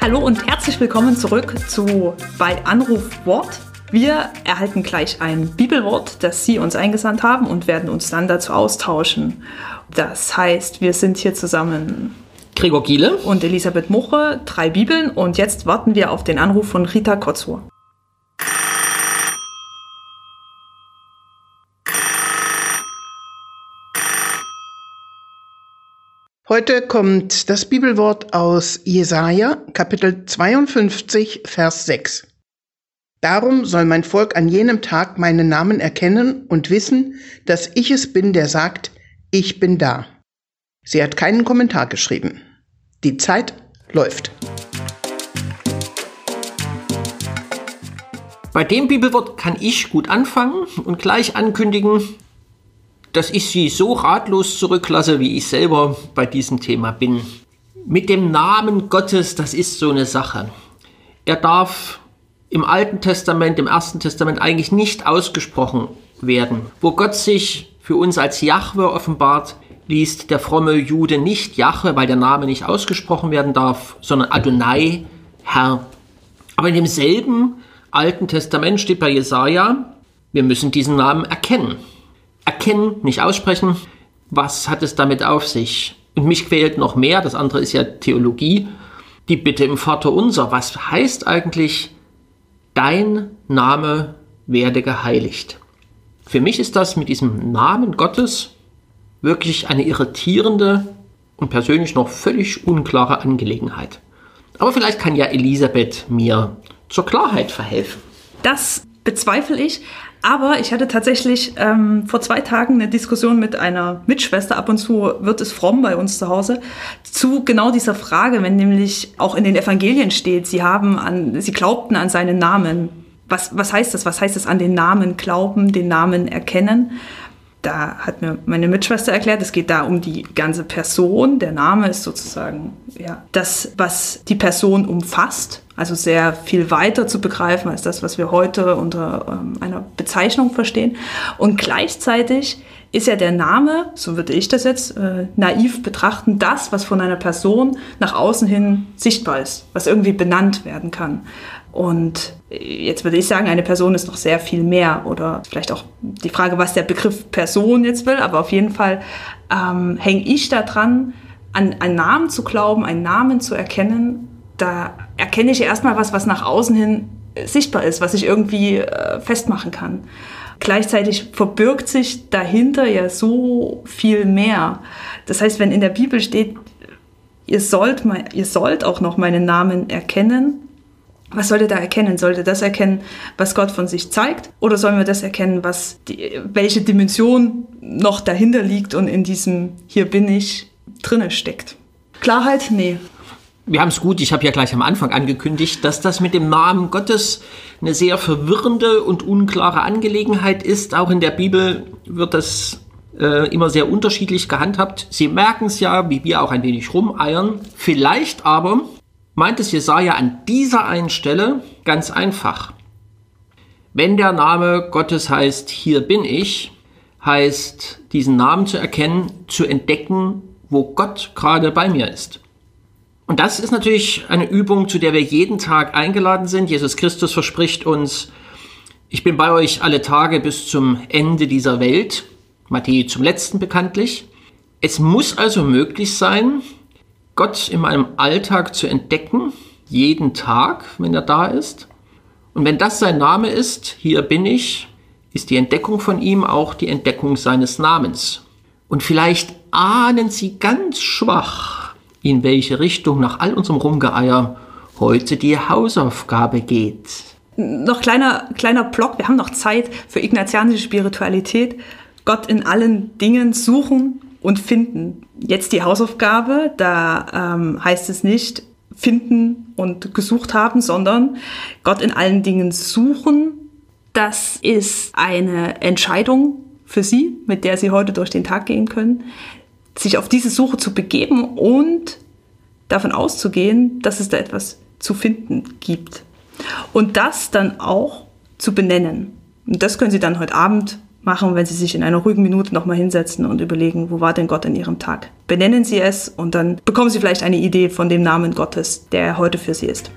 Hallo und herzlich willkommen zurück zu bei Anruf Wort. Wir erhalten gleich ein Bibelwort, das Sie uns eingesandt haben und werden uns dann dazu austauschen. Das heißt, wir sind hier zusammen Gregor Giele und Elisabeth Muche, drei Bibeln und jetzt warten wir auf den Anruf von Rita Kotzur. Heute kommt das Bibelwort aus Jesaja, Kapitel 52, Vers 6. Darum soll mein Volk an jenem Tag meinen Namen erkennen und wissen, dass ich es bin, der sagt, ich bin da. Sie hat keinen Kommentar geschrieben. Die Zeit läuft. Bei dem Bibelwort kann ich gut anfangen und gleich ankündigen, dass ich Sie so ratlos zurücklasse, wie ich selber bei diesem Thema bin. Mit dem Namen Gottes, das ist so eine Sache. Er darf im Alten Testament, im Ersten Testament eigentlich nicht ausgesprochen werden. Wo Gott sich für uns als Jahwe offenbart, liest der fromme Jude nicht Jahwe, weil der Name nicht ausgesprochen werden darf, sondern Adonai, Herr. Aber in demselben Alten Testament steht bei Jesaja, wir müssen diesen Namen erkennen erkennen, nicht aussprechen. Was hat es damit auf sich? Und mich quält noch mehr, das andere ist ja Theologie, die Bitte im Vater unser. Was heißt eigentlich, dein Name werde geheiligt? Für mich ist das mit diesem Namen Gottes wirklich eine irritierende und persönlich noch völlig unklare Angelegenheit. Aber vielleicht kann ja Elisabeth mir zur Klarheit verhelfen. Das bezweifle ich, aber ich hatte tatsächlich ähm, vor zwei Tagen eine Diskussion mit einer Mitschwester, ab und zu wird es fromm bei uns zu Hause, zu genau dieser Frage, wenn nämlich auch in den Evangelien steht, sie haben an, sie glaubten an seinen Namen. Was, was heißt das? Was heißt das an den Namen glauben, den Namen erkennen? Da hat mir meine Mitschwester erklärt, es geht da um die ganze Person. Der Name ist sozusagen ja, das, was die Person umfasst. Also sehr viel weiter zu begreifen als das, was wir heute unter ähm, einer Bezeichnung verstehen. Und gleichzeitig ist ja der Name, so würde ich das jetzt äh, naiv betrachten, das, was von einer Person nach außen hin sichtbar ist, was irgendwie benannt werden kann. Und jetzt würde ich sagen, eine Person ist noch sehr viel mehr oder vielleicht auch die Frage, was der Begriff Person jetzt will, aber auf jeden Fall ähm, hänge ich da dran, an einen Namen zu glauben, einen Namen zu erkennen da erkenne ich erstmal was, was nach außen hin sichtbar ist, was ich irgendwie äh, festmachen kann. Gleichzeitig verbirgt sich dahinter ja so viel mehr. Das heißt, wenn in der Bibel steht, ihr sollt, ihr sollt auch noch meinen Namen erkennen, was sollte da erkennen? Sollte das erkennen, was Gott von sich zeigt? Oder sollen wir das erkennen, was die, welche Dimension noch dahinter liegt und in diesem Hier bin ich drinne steckt? Klarheit? Nee wir haben es gut, ich habe ja gleich am Anfang angekündigt, dass das mit dem Namen Gottes eine sehr verwirrende und unklare Angelegenheit ist. Auch in der Bibel wird das äh, immer sehr unterschiedlich gehandhabt. Sie merken es ja, wie wir auch ein wenig rumeiern. Vielleicht aber meint es Jesaja an dieser einen Stelle ganz einfach. Wenn der Name Gottes heißt, hier bin ich, heißt diesen Namen zu erkennen, zu entdecken, wo Gott gerade bei mir ist. Und das ist natürlich eine Übung, zu der wir jeden Tag eingeladen sind. Jesus Christus verspricht uns, ich bin bei euch alle Tage bis zum Ende dieser Welt. Matthäus zum letzten bekanntlich. Es muss also möglich sein, Gott in meinem Alltag zu entdecken, jeden Tag, wenn er da ist. Und wenn das sein Name ist, hier bin ich, ist die Entdeckung von ihm auch die Entdeckung seines Namens. Und vielleicht ahnen Sie ganz schwach, in welche Richtung nach all unserem Rumgeeier heute die Hausaufgabe geht. Noch kleiner, kleiner Block, wir haben noch Zeit für ignatianische Spiritualität. Gott in allen Dingen suchen und finden. Jetzt die Hausaufgabe, da ähm, heißt es nicht finden und gesucht haben, sondern Gott in allen Dingen suchen. Das ist eine Entscheidung für Sie, mit der Sie heute durch den Tag gehen können sich auf diese Suche zu begeben und davon auszugehen, dass es da etwas zu finden gibt. Und das dann auch zu benennen. Und das können Sie dann heute Abend machen, wenn Sie sich in einer ruhigen Minute nochmal hinsetzen und überlegen, wo war denn Gott in Ihrem Tag? Benennen Sie es und dann bekommen Sie vielleicht eine Idee von dem Namen Gottes, der heute für Sie ist.